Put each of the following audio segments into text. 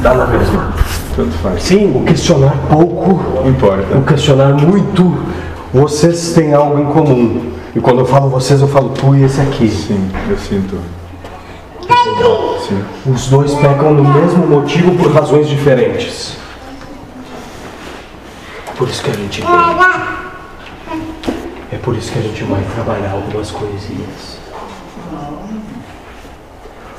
Dá na mesma. Tanto faz. Sim, o questionar pouco, Importa. o questionar muito, vocês têm algo em comum. E quando eu falo vocês, eu falo tu e esse aqui. Sim, eu sinto. Sim. Os dois pecam no mesmo motivo por razões diferentes. Por isso que a gente vem. É por isso que a gente vai trabalhar algumas coisinhas.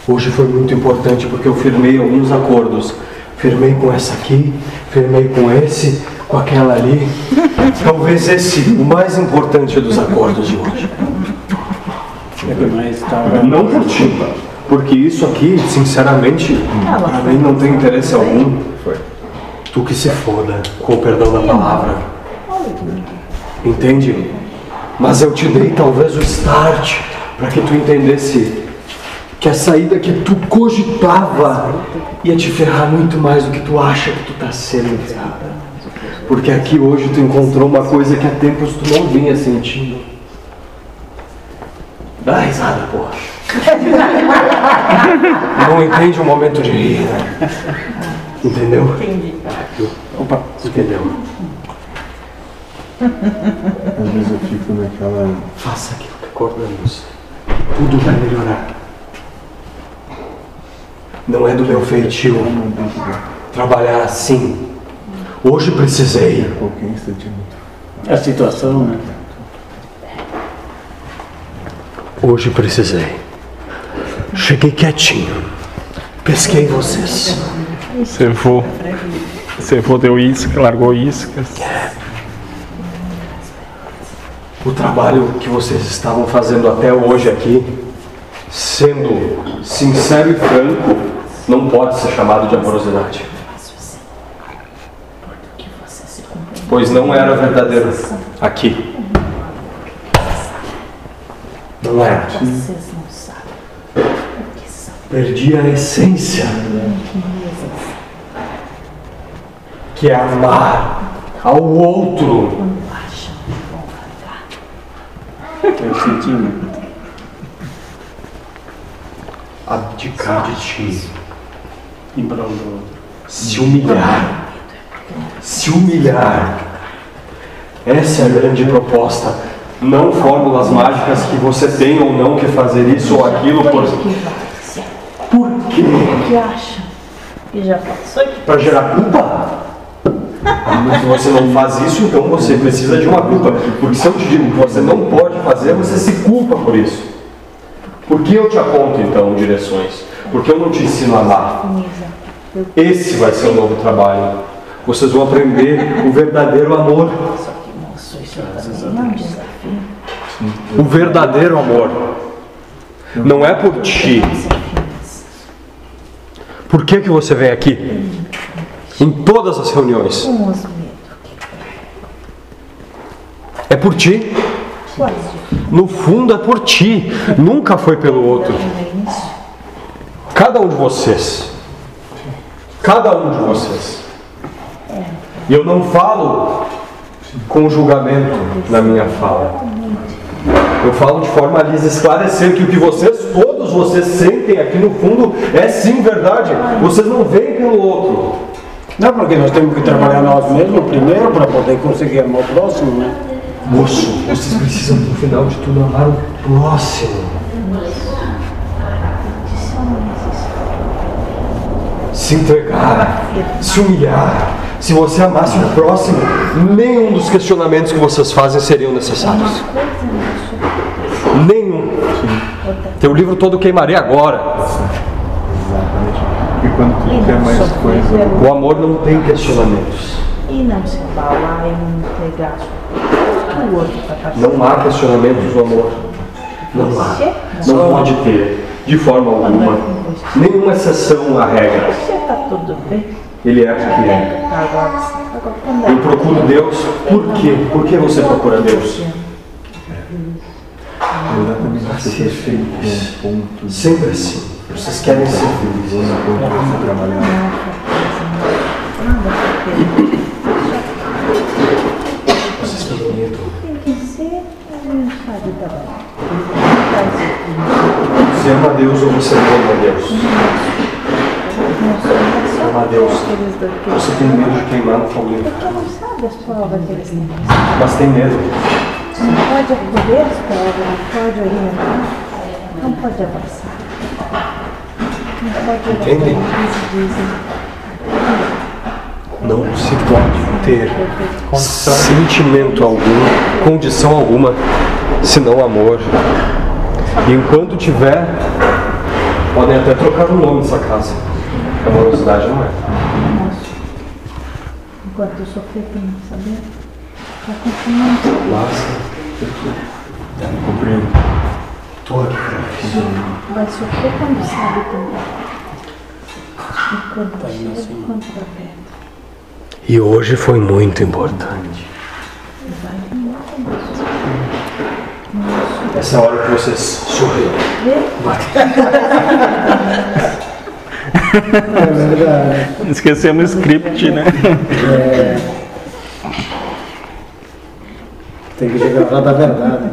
Hoje foi muito importante porque eu firmei alguns acordos. Firmei com essa aqui, firmei com esse, com aquela ali. Talvez esse, o mais importante dos acordos de hoje. Estava. Não por ti, porque isso aqui, sinceramente, para mim não tem interesse algum. Tu que se foda, com o perdão da palavra. Entende? Mas eu te dei talvez o start para que tu entendesse que a saída que tu cogitava ia te ferrar muito mais do que tu acha que tu tá sendo ferrada. Porque aqui hoje tu encontrou uma coisa que há tempos tu não vinha sentindo. Dá risada, porra. Não entende o momento de rir, né? Entendeu? Entendi. Opa, entendeu? Às vezes eu fico naquela. Faça aquilo que acordamos. Tudo vai melhorar. Não é do meu feitio trabalhar assim. Hoje precisei. É. A situação, né? Hoje precisei. Cheguei quietinho. Pesquei vocês. Você for. Você for deu isca, largou iscas. O trabalho que vocês estavam fazendo até hoje aqui, sendo sincero e franco, não pode ser chamado de amorosidade. Pois não era verdadeiro aqui. Não era. Vocês não sabem o que são. Perdi a essência, que é amar ao outro. Eu senti? Abdicar de ti. Em prol do outro. se humilhar. Se humilhar. Essa é a grande proposta. Não fórmulas mágicas que você tem ou não que fazer isso ou aquilo por, Por quê? que acham que já passou Para gerar culpa? Ah, mas se você não faz isso, então você precisa de uma culpa. Porque se eu te digo que você não pode fazer, você se culpa por isso. Por que eu te aponto então direções? Porque eu não te ensino a amar. Esse vai ser o novo trabalho. Vocês vão aprender o verdadeiro amor. O verdadeiro amor. Não é por ti. Por que, que você vem aqui? Em todas as reuniões. É por ti. No fundo é por ti. Nunca foi pelo outro. Cada um de vocês. Cada um de vocês. E eu não falo com julgamento na minha fala. Eu falo de forma a lhes esclarecer que o que vocês, todos vocês sentem aqui no fundo é sim verdade. Vocês não veem pelo outro. Não, porque nós temos que trabalhar nós mesmos primeiro para poder conseguir amar o próximo, né? Moço, vocês precisam no final de tudo amar o próximo. Se entregar, se humilhar. Se você amasse o próximo, nenhum dos questionamentos que vocês fazem seriam necessários. Nenhum. Teu livro todo queimaria agora. Exatamente. E quando tu quer mais coisa, O amor não tem questionamentos. E não se embalar e não entregar o outro para passar. Não há questionamentos no amor. Não há. Não pode ter, de forma alguma. Nenhuma exceção à regra. Bem? Ele é porque é. Agora, agora quando Eu procuro Deus. Por quê? Por que você procura Deus? Para as ser pessoas ficam feliz. ponto Sempre assim. Vocês querem ser felizes. no ponto de se. Você ama Deus ou você não ama Deus? Não sou amar a Deus. Você tem medo de queimar no têm. Mas tem medo. Não pode acolher as provas, não pode orientar, não pode abraçar. Não pode Entendem? Não se pode ter sentimento algum, condição alguma, senão amor. E enquanto tiver, podem até trocar o nome dessa casa. Amorosidade não é. Enquanto eu sofrer por não saber, vai continuar não sabendo. Mas Compreendo. estou aqui para Vai sofrer quando sabe também. E quando chega, quando está perto. E hoje foi muito importante. Essa é a hora que vocês sorriem. É verdade. Esquecemos o script, né? Tem que chegar lá da verdade.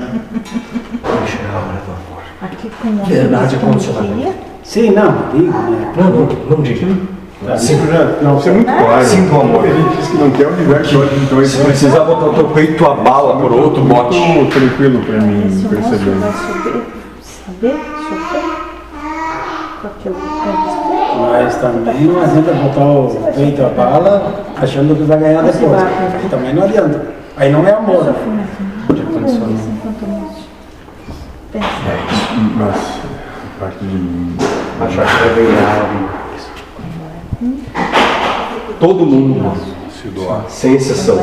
Vai chegar a hora do amor. Aqui com o Verdade como condicionada. Sim, não, digo, né? Não, não, não diga. Sim, já, não, você é muito claro. Sinto amor. Ele diz que não quer o universo então Se ele precisar botar o teu peito a bala por outro, bote. muito tranquilo pra esse mim perceber. vai saber, saber sofrer com aquilo que quer Mas também não adianta botar o peito a bala achando que vai ganhar depois. Aí também não adianta. Aí não é amor. Isso enquanto moço. Pensa. Mas, a parte de mim. Achar que vai ganhar. Todo mundo, Se doar. sem exceção,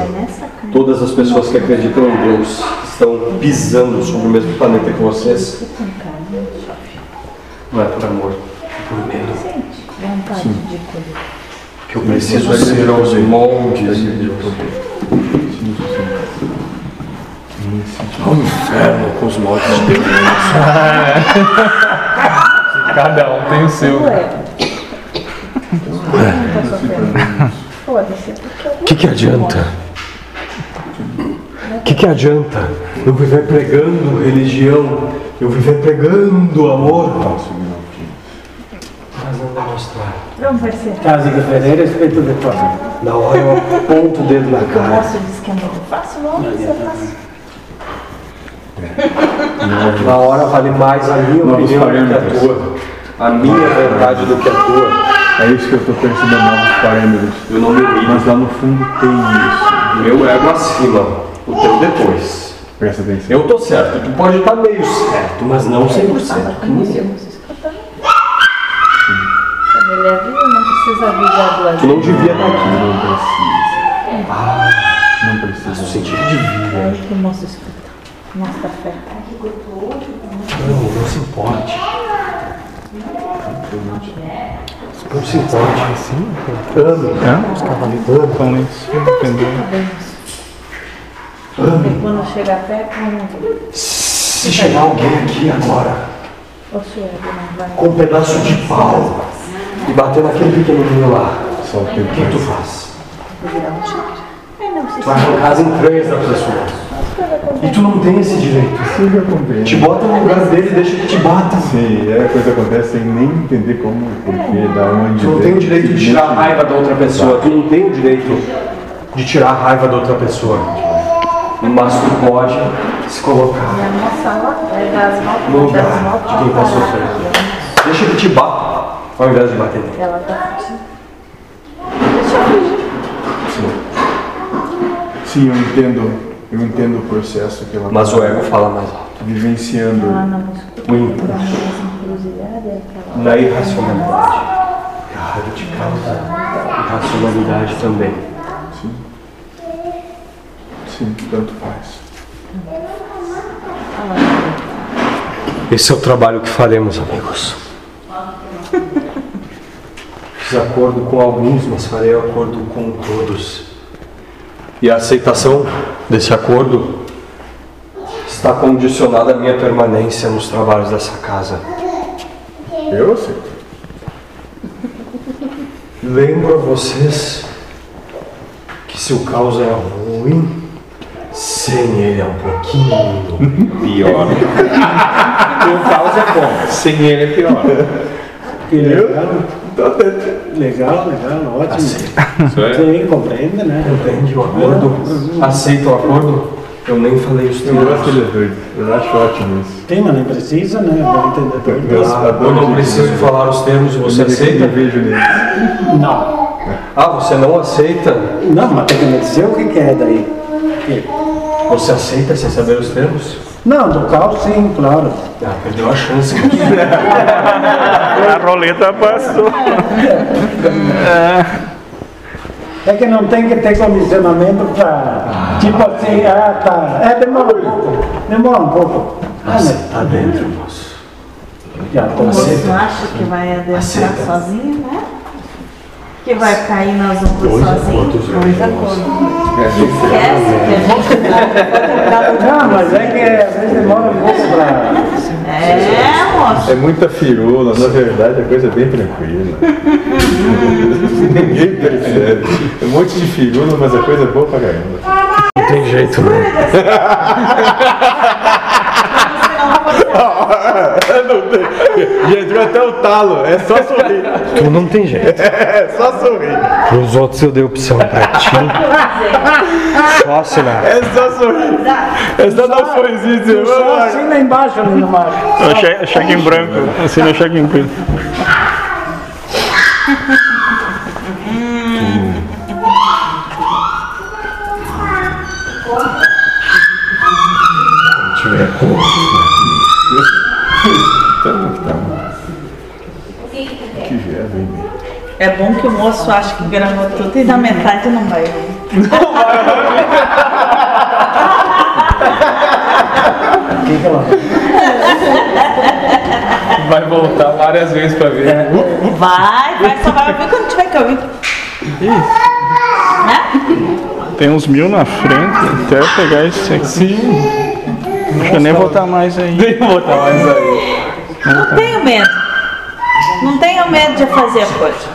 todas as pessoas que acreditam em Deus estão pisando sobre o mesmo planeta que vocês, não é por amor, é por medo. Colher. Que eu preciso é ser aos moldes de Deus. Ao inferno com os moldes de Deus. Cada um tem o seu. Ué. Não tá sofrendo. Foda-se, é porque eu O que, que adianta? O que, que adianta eu viver pregando religião, eu viver pregando amor, mas não demonstrar. Vamos ver se Casa de Ferreira, respeito de fora. Na hora eu aponto o dedo na o cara. moço diz que é muito fácil, se é fácil. Na hora vale mais a minha opinião do que a tua. A minha verdade do que a tua. É isso que eu tô percebendo, novos parâmetros. Eu não me ligo. Mas lá no fundo tem isso. Meu ego acima, o teu depois. Presta atenção. Eu tô certo, tu pode estar meio certo, mas não 100%. Como se eu não ele não precisa avisar duas Tu não devia estar aqui. Não precisa. Não No precisa. sentido de vida. É aí que o moço escuta. Mostra fé. Não, não se importe. Não se importe. Sim. Ame. É? Os cavaleiros estão em cima, entendeu? E quando chega perto, Se chegar alguém aqui agora com um pedaço de pau e bater naquele pequenininho lá, Só o que tu faz? Tu vai arrancar as entranhas da pessoa. E tu não tem esse direito. Sim, compreendo. Te bota no lugar dele e deixa que te bata. Sim, é a coisa acontece sem nem entender como, porquê, da onde. Tu não tem o direito de tirar a raiva da outra pessoa. Tu não tem o direito de tirar a raiva da outra pessoa. Mas tu pode se colocar notas, no lugar de quem está parar. sofrendo. Deixa que te bata, ao invés de bater. Ela tá. Deixa eu fugir. Sim, eu entendo. Eu entendo o processo que ela Mas tá o ego fala mais alto. vivenciando. Escuta. O impulso. É. Na irracionalidade. A raiva te causa irracionalidade também. Sim, tanto faz. Esse é o trabalho que faremos, amigos. Fiz acordo com alguns, mas farei acordo com todos. E a aceitação desse acordo está condicionada à minha permanência nos trabalhos dessa casa. Eu aceito. Lembro a vocês que se o caos é ruim, sem ele é um pouquinho pior. O caos é bom, sem ele é pior. Que legal. Legal, legal, ótimo. Isso é? Sim, compreende, né? Entende o acordo? Aceita o acordo? Eu nem falei os Eu gosto é doido. Eu acho ótimo isso. Tem, mas nem precisa, né? Para entender tudo. Eu Ah, eu não preciso falar os termos, você Eu aceita? vejo nele. Não. Ah, você não aceita? Não, mas tem que me dizer o que é daí. Você aceita sem saber os termos? Não, do caos sim, claro. Ah, perdeu a chance. A roleta passou. É que não tem que ter condicionamento para. Tipo assim, ah, tá. É, demora um pouco. Demora um pouco. Ah, Você né? tá dentro, moço. Já tô Aceita. acha que vai adentrar sozinho, né? Que vai cair nas ombros sozinho. Dois acordos. Esquece que a gente Não, mas é que às vezes demora um pouco para. É, moço. É muita firula, na verdade a coisa é bem tranquila. Ninguém percebe. É um monte de firula, mas a coisa é boa pra caramba. Não tem jeito, não. Não tem. Já entrou até o talo, é só sorrir. Tu não tem jeito. É só sorrir. Pros outros eu dei opção pra ti. Só assinar. É só sorrir. É só dar um sorrisinho Só assim lá embaixo ali no mar. É che- cheque em branco. Assina o cheque em branco. Que já vem bem. É bom que o moço acha que gravou tudo e na metade não vai ouvir. O que que ela Vai voltar várias vezes pra ver. Vai, vai, só vai ouvir quando tiver que ouvir. Tem uns mil na frente até pegar esse aqui. Sim. Acho que eu nem vou estar mais aí. Nem vou botar mais aí. Não tenho medo. Não tenho medo de fazer a coisa.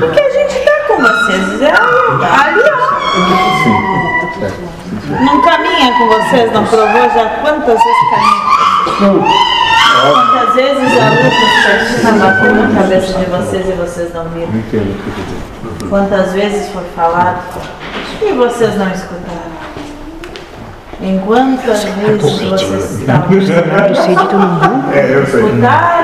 Porque a gente tá com vocês. É ali, ó. Não caminha com vocês, não provou já quantas vezes caminha? Quantas vezes a luz estava na cabeça de vocês e vocês não viram? Quantas vezes foi falado e vocês não escutaram? Em quantas vezes vocês estavam É, eu sei. escutaram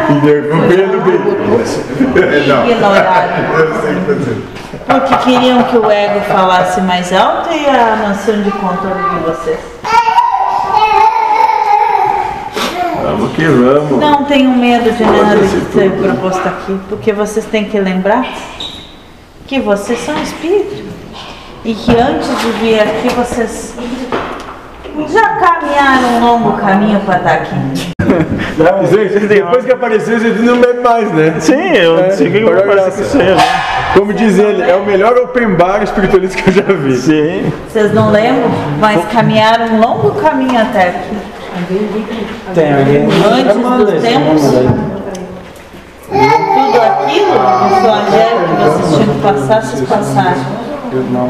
Bem. Não. ignoraram? Porque queriam que o ego falasse mais alto e a noção de controle de vocês. Vamos que vamos. Não tenho medo de nada que foi proposto aqui, porque vocês têm que lembrar que vocês são espírito e que antes de vir aqui vocês já caminharam um longo caminho para estar aqui. Gente, depois que apareceu, gente não bebe mais, né? Sim, eu É, sei o que eu né? Como diz ele, é o melhor open bar espiritualista que eu já vi. Sim. Vocês não lembram, mas caminharam um longo caminho até aqui. tem alguém? Antes Manda dos esse tempos. Tudo aquilo, o evangelho que vocês tinham que passar, vocês passaram.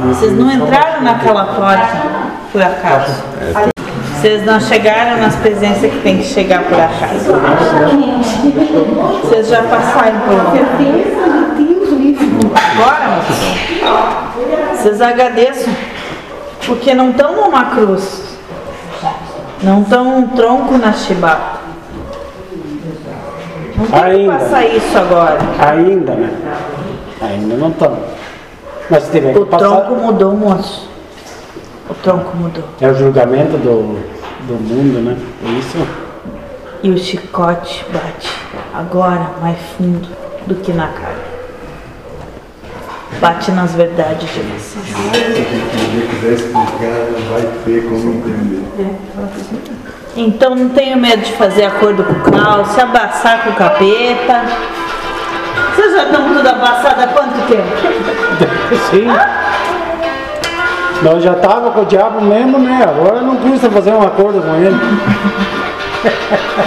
Vocês não entraram naquela porta por acaso. Vocês não chegaram nas presenças que tem que chegar por acaso. Vocês já passaram por lá. Agora, vocês agradeçam, porque não estão numa cruz. Não estão um tronco na chibata. Não tem que Ainda. passar isso agora. Ainda, né? Ainda não estamos. Mas tiver que O passar. tronco mudou, moço. O tronco mudou. É o julgamento do, do mundo, né? É isso? E o chicote bate agora mais fundo do que na cara. Bate nas verdades de vocês. Se ele quiser explicar, vai ter como entender. Então não tenho medo de fazer acordo com o caos, se abraçar com o capeta. Vocês já estão tudo abraçados há quanto tempo? Sim. Nós já tava com o diabo mesmo, né? Agora não custa fazer um acordo com ele.